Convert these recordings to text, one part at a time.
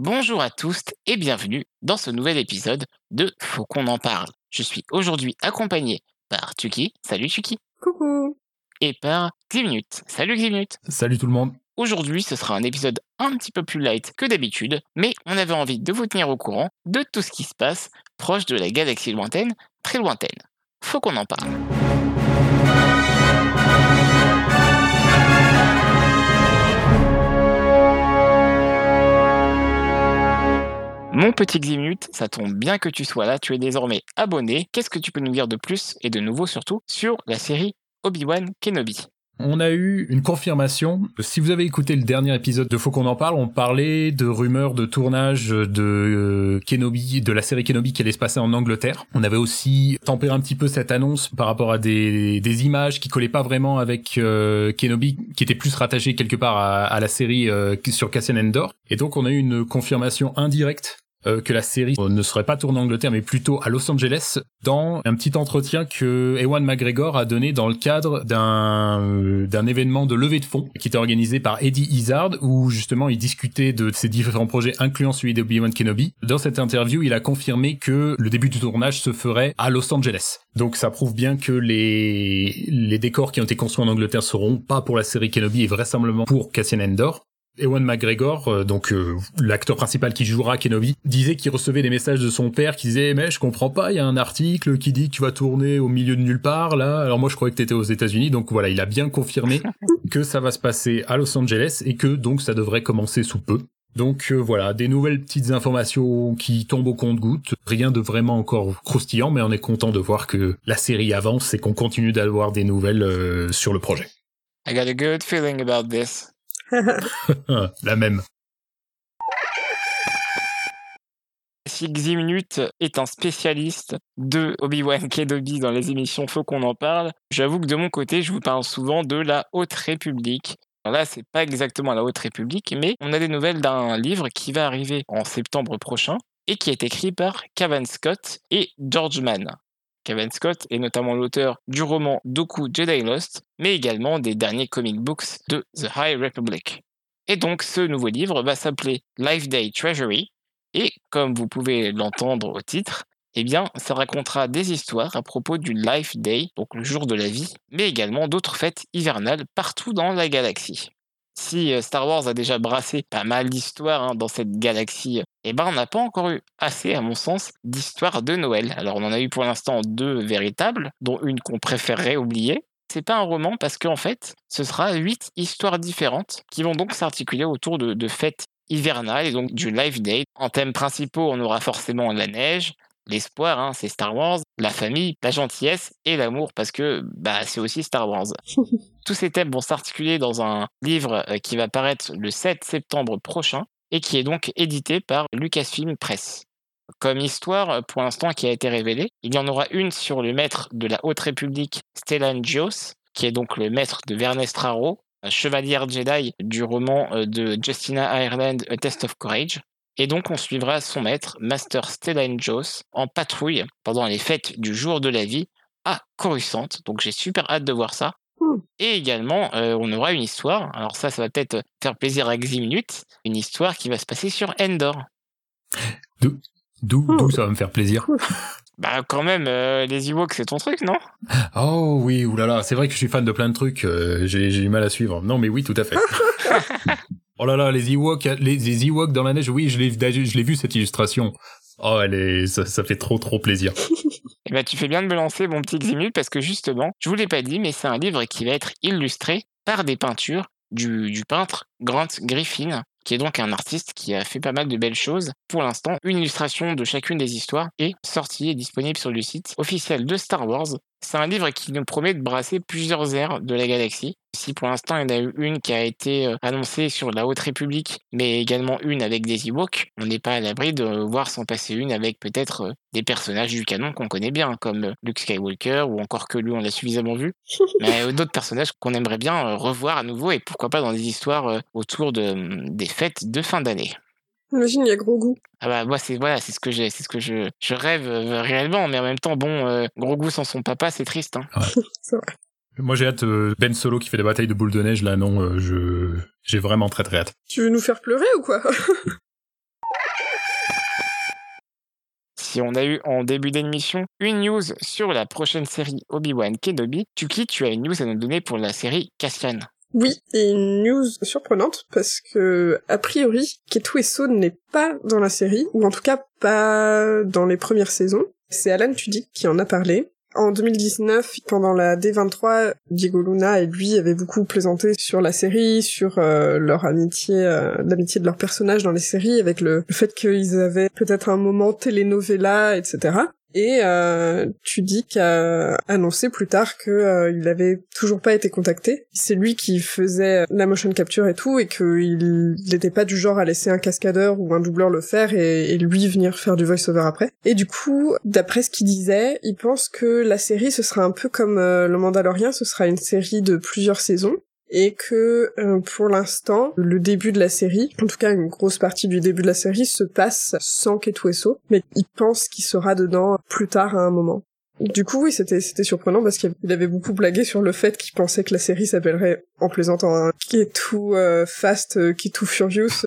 Bonjour à tous et bienvenue dans ce nouvel épisode de Faut qu'on en parle. Je suis aujourd'hui accompagné par Tuki. Salut Tuki. Coucou. Et par Ximnut. Salut Ximnut. Salut tout le monde. Aujourd'hui, ce sera un épisode un petit peu plus light que d'habitude, mais on avait envie de vous tenir au courant de tout ce qui se passe proche de la galaxie lointaine, très lointaine. Faut qu'on en parle. Mon petit Ximnut, ça tombe bien que tu sois là, tu es désormais abonné. Qu'est-ce que tu peux nous dire de plus et de nouveau surtout sur la série Obi-Wan Kenobi? On a eu une confirmation. Si vous avez écouté le dernier épisode de Faut qu'on en parle, on parlait de rumeurs de tournage de euh, Kenobi, de la série Kenobi qui allait se passer en Angleterre. On avait aussi tempéré un petit peu cette annonce par rapport à des, images qui collaient pas vraiment avec euh, Kenobi, qui était plus rattaché quelque part à, à la série euh, sur Cassian Endor. Et donc on a eu une confirmation indirecte euh, que la série ne serait pas tournée en Angleterre mais plutôt à Los Angeles dans un petit entretien que Ewan McGregor a donné dans le cadre d'un euh, d'un événement de levée de fonds qui était organisé par Eddie Izzard où justement il discutait de ses différents projets incluant celui d'Obi-Wan Kenobi. Dans cette interview, il a confirmé que le début du tournage se ferait à Los Angeles. Donc ça prouve bien que les les décors qui ont été construits en Angleterre seront pas pour la série Kenobi et vraisemblablement pour Cassian Endor. Ewan McGregor, euh, donc euh, l'acteur principal qui jouera Kenobi, disait qu'il recevait des messages de son père qui disait mais je comprends pas, il y a un article qui dit que tu vas tourner au milieu de nulle part là. Alors moi je croyais que t'étais aux États-Unis, donc voilà, il a bien confirmé que ça va se passer à Los Angeles et que donc ça devrait commencer sous peu. Donc euh, voilà, des nouvelles petites informations qui tombent au compte-gouttes. Rien de vraiment encore croustillant, mais on est content de voir que la série avance et qu'on continue d'avoir des nouvelles sur le projet. I got a good feeling about this. la même. Si Ximnut est un spécialiste de Obi-Wan Kenobi dans les émissions Faut qu'on en parle, j'avoue que de mon côté, je vous parle souvent de la Haute République. Alors là, c'est pas exactement la Haute République, mais on a des nouvelles d'un livre qui va arriver en septembre prochain et qui est écrit par Cavan Scott et George Mann. Kevin Scott est notamment l'auteur du roman Doku Jedi Lost, mais également des derniers comic books de The High Republic. Et donc ce nouveau livre va s'appeler Life Day Treasury, et comme vous pouvez l'entendre au titre, eh bien, ça racontera des histoires à propos du Life Day, donc le jour de la vie, mais également d'autres fêtes hivernales partout dans la galaxie si euh, Star Wars a déjà brassé pas mal d'histoires hein, dans cette galaxie, eh ben on n'a pas encore eu assez, à mon sens, d'histoires de Noël. Alors on en a eu pour l'instant deux véritables, dont une qu'on préférerait oublier. C'est pas un roman parce qu'en fait, ce sera huit histoires différentes qui vont donc s'articuler autour de, fêtes hivernales et donc du Life Day. En thèmes principaux, on aura forcément la neige, l'espoir, hein, c'est Star Wars, la famille, la gentillesse et l'amour, parce que bah, c'est aussi Star Wars. Tous ces thèmes vont s'articuler dans un livre euh, qui va paraître le 7 septembre prochain et qui est donc édité par Lucasfilm Press. Comme histoire, euh, pour l'instant, qui a été révélée, il y en aura une sur le maître de la Haute République, Stellan Gios, qui est donc le maître de Vernest Raro, chevalière Jedi du roman euh, de Justina Ireland, A Test of Courage. Et donc, on suivra son maître, Master Stellan Joss, en patrouille pendant les fêtes du jour de la vie à Coruscant. Donc, j'ai super hâte de voir ça. Et également, euh, on aura une histoire. Alors, ça, ça va peut-être faire plaisir à minutes. Une histoire qui va se passer sur Endor. D'où D'où ça va me faire plaisir? Bah quand même, euh, les Ewoks c'est ton truc, non? Oh oui, oulala, c'est vrai que je suis fan de plein de trucs, euh, j'ai du mal à suivre. Non mais oui, tout à fait. Oh là là, les Ewoks, les, Ewoks dans la neige, oui, je l'ai, vu cette illustration. Oh, elle est, ça, fait trop trop plaisir. Eh ben, tu fais bien de me lancer, mon petit Ximut, parce que justement, je vous l'ai pas dit, mais c'est un livre qui va être illustré par des peintures du, du peintre Grant Griffin, qui est donc un artiste qui a fait pas mal de belles choses. Pour l'instant, une illustration de chacune des histoires est sortie et disponible sur le site officiel de Star Wars. C'est un livre qui nous promet de brasser plusieurs ères de la galaxie. Si pour l'instant il y en a eu une qui a été euh, annoncée sur la Haute République, mais également une avec des Ewoks, on n'est pas à l'abri de voir s'en passer une avec peut-être euh, des personnages du canon qu'on connaît bien, comme euh, Luke Skywalker, ou encore que lui on l'a suffisamment vu, mais d'autres personnages qu'on aimerait bien revoir à nouveau, et pourquoi pas dans des histoires autour de, des fêtes de fin d'année. Imagine, il y a gros goût. Ah bah moi c'est voilà, c'est ce que j'ai, c'est ce que je, je rêve euh, réellement, mais en même temps bon, euh, gros goût sans son papa, c'est triste. Hein. Moi j'ai hâte euh, Ben Solo qui fait des batailles de boules de neige là, non, je j'ai vraiment très très hâte. Tu veux nous faire pleurer ou quoi? Si on a eu en début d'émission une news sur la prochaine série Obi-Wan Kenobi, Tuki, tu as une news à nous donner pour la série Cassian. Oui, et une news surprenante parce que a priori, Ketu n'est pas dans la série ou en tout cas pas dans les premières saisons. C'est Alan Tudyk qui en a parlé. En 2019, pendant la D23, Diego Luna et lui avaient beaucoup plaisanté sur la série, sur euh, leur amitié, euh, l'amitié de leurs personnages dans les séries, avec le fait qu'ils avaient peut-être un moment telenovela, etc. Et euh, tu dis qu'a annoncé plus tard que euh, il avait toujours pas été contacté. C'est lui qui faisait la motion capture et tout, et qu'il n'était pas du genre à laisser un cascadeur ou un doubleur le faire et, et lui venir faire du voice-over après. Et du coup, d'après ce qu'il disait, il pense que la série ce sera un peu comme euh, le Mandalorian, ce sera une série de plusieurs saisons et que euh, pour l'instant, le début de la série, en tout cas une grosse partie du début de la série, se passe sans Ketouesso, mais il pense qu'il sera dedans plus tard à un moment. Du coup, oui, c'était c'était surprenant parce qu'il avait beaucoup blagué sur le fait qu'il pensait que la série s'appellerait, en plaisantant, un qui est tout euh, fast, euh, qui est tout furious,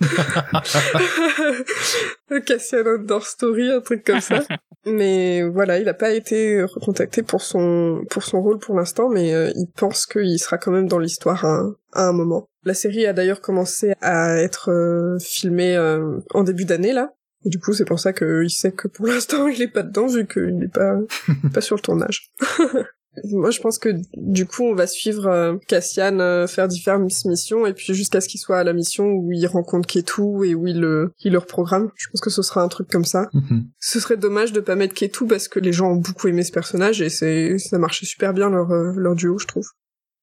Cassian Outdoor Story, un truc comme ça. Mais voilà, il n'a pas été recontacté pour son pour son rôle pour l'instant, mais euh, il pense qu'il sera quand même dans l'histoire à, à, un moment. La série a d'ailleurs commencé à être filmée en début d'année là. Et du coup, c'est pour ça qu'il sait que pour l'instant, il est pas dedans vu qu'il n'est pas pas sur le tournage. Moi, je pense que du coup, on va suivre euh, Cassian euh, faire différentes missions et puis jusqu'à ce qu'il soit à la mission où il rencontre Ketu et où il le, il le reprogramme. Je pense que ce sera un truc comme ça. Mhm. Ce serait dommage de pas mettre Ketu parce que les gens ont beaucoup aimé ce personnage et c'est, ça marchait super bien leur, euh, leur duo, je trouve.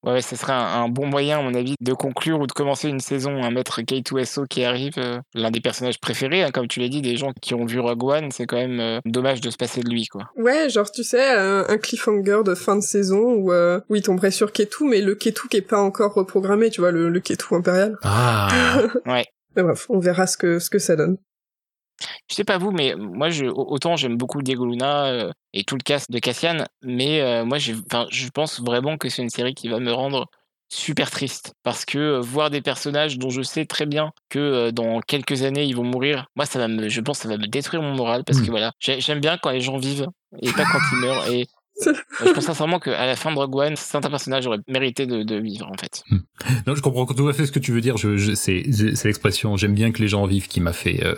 Ouais, ce serait un, un, bon moyen, à mon avis, de conclure ou de commencer une saison. Un maître K2SO qui arrive, euh, l'un des personnages préférés, hein, comme tu l'as dit, des gens qui ont vu Rogue One, c'est quand même euh, dommage de se passer de lui, quoi. Ouais, genre, tu sais, un, un cliffhanger de fin de saison où, euh, où il tomberait sur Ketu, mais le Ketu qui est pas encore reprogrammé, tu vois, le, le Ketu impérial. Ah Ouais. Mais bref, on verra ce que, ce que ça donne. Je sais pas vous, mais moi, je, autant j'aime beaucoup Diego Luna euh, et tout le cast de Cassian, mais euh, moi, je pense vraiment que c'est une série qui va me rendre super triste. Parce que euh, voir des personnages dont je sais très bien que euh, dans quelques années ils vont mourir, moi ça va me, je pense que ça va me détruire mon moral. Parce Mm. que voilà, j'ai- j'aime bien quand les gens vivent et pas quand ils meurent. Et je pense sincèrement qu'à la fin de Rogue One, certains personnages auraient mérité de, de vivre en fait. Non, je comprends tout à fait ce que tu veux dire. Je, je c'est, l'expression. J'aime bien que les gens vivent qui m'a fait, euh,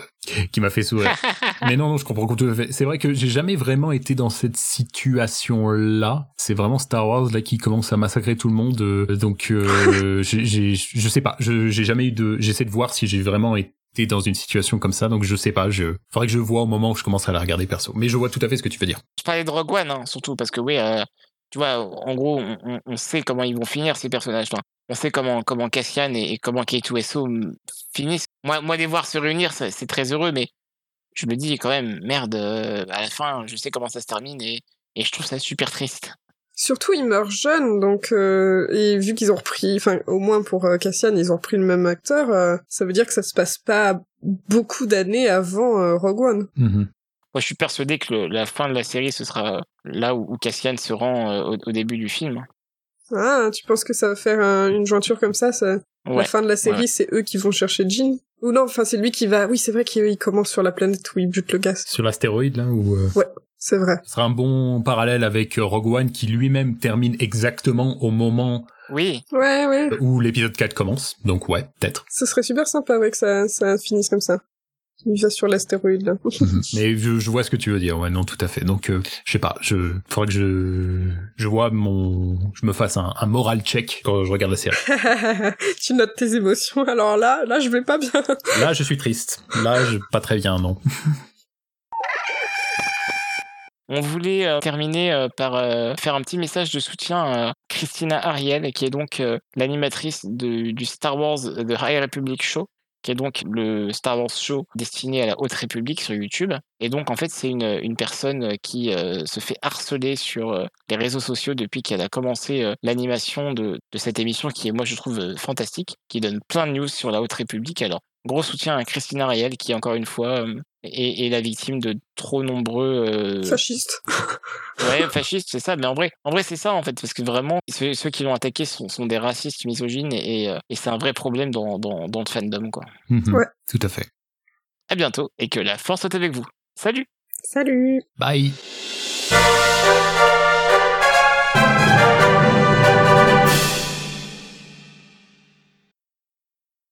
qui m'a fait sourire. Mais non, non, je comprends tout à fait. C'est vrai que j'ai jamais vraiment été dans cette situation-là. C'est vraiment Star Wars là qui commence à massacrer tout le monde. euh, donc, euh, j'ai- je sais pas. Je, j'ai jamais eu de. J'essaie de voir si j'ai vraiment été dans une situation comme ça. Donc, je sais pas. Je faudrait que je vois au moment où je commencerai à la regarder perso. Mais je vois tout à fait ce que tu veux dire. Je parlais de Rogue One, hein, surtout parce que oui, euh, tu vois, en gros, on, on- sait comment ils vont finir ces personnages. On sait comment comment Cassian et, comment K2SO mm, finissent. Moi, moi, les voir se réunir, c'est très heureux, mais je me dis quand même, merde, euh, à la fin, je sais comment ça se termine et, et je trouve ça super triste. Surtout, il meurt jeune, donc euh, et vu qu'ils ont repris, enfin au moins pour euh, Cassian, ils ont repris le même acteur, euh, ça veut dire que ça se passe pas beaucoup d'années avant euh, Rogue One. Mhm. Moi, je suis persuadé que le- la fin de la série, ce sera là où, où Cassian se rend euh, au, au début du film. Ah, tu penses que ça va faire un- une jointure comme ça, ça La Ouais. fin de la série, ouais. c'est eux qui vont chercher Jean? Ou non, enfin c'est lui qui va. Oui, c'est vrai qu'il il commence sur la planète où il bute le gaz. Sur l'astéroïde là où. euh, C'est vrai. Ce sera un bon parallèle avec euh, Rogue One qui lui-même termine exactement au moment Oui, Ouais, ouais. où l'épisode 4 commence. Donc ouais, peut-être. Ce serait super sympa, ouais, que ça, ça finisse comme ça. Il va sur l'astéroïde. Mais je, je vois ce que tu veux dire. Ouais, non, tout à fait. Donc, euh, je sais pas. Je faudrait que je je vois mon, je me fasse un, un moral check quand je regarde la série. tu notes tes émotions. Alors là, là, je vais pas bien. Là, je suis triste. Là, je pas très bien, non. On voulait euh, terminer euh, par euh, faire un petit message de soutien à Christina Ariel, qui est donc l'animatrice du Star Wars The High Republic Show, qui est donc le Star Wars Show destiné à la Haute République sur YouTube. Et donc, en fait, c'est une, personne qui se fait harceler sur les réseaux sociaux depuis qu'elle a commencé l'animation de, cette émission, qui est, moi, je trouve fantastique, qui donne plein de news sur la Haute République. Alors, gros soutien à Christina Ariel, qui, encore une fois, est la victime de trop nombreux euh, Fasciste. Ouais, fasciste, c'est ça. Mais en vrai, en vrai, c'est ça en fait, parce que vraiment, ceux, ceux qui l'ont attaqué sont, sont des racistes misogynes et, et, euh, et c'est un vrai problème dans, dans, dans le fandom, quoi. Mhm. Ouais. Tout à fait. À bientôt et que la force soit avec vous. Salut. Salut Bye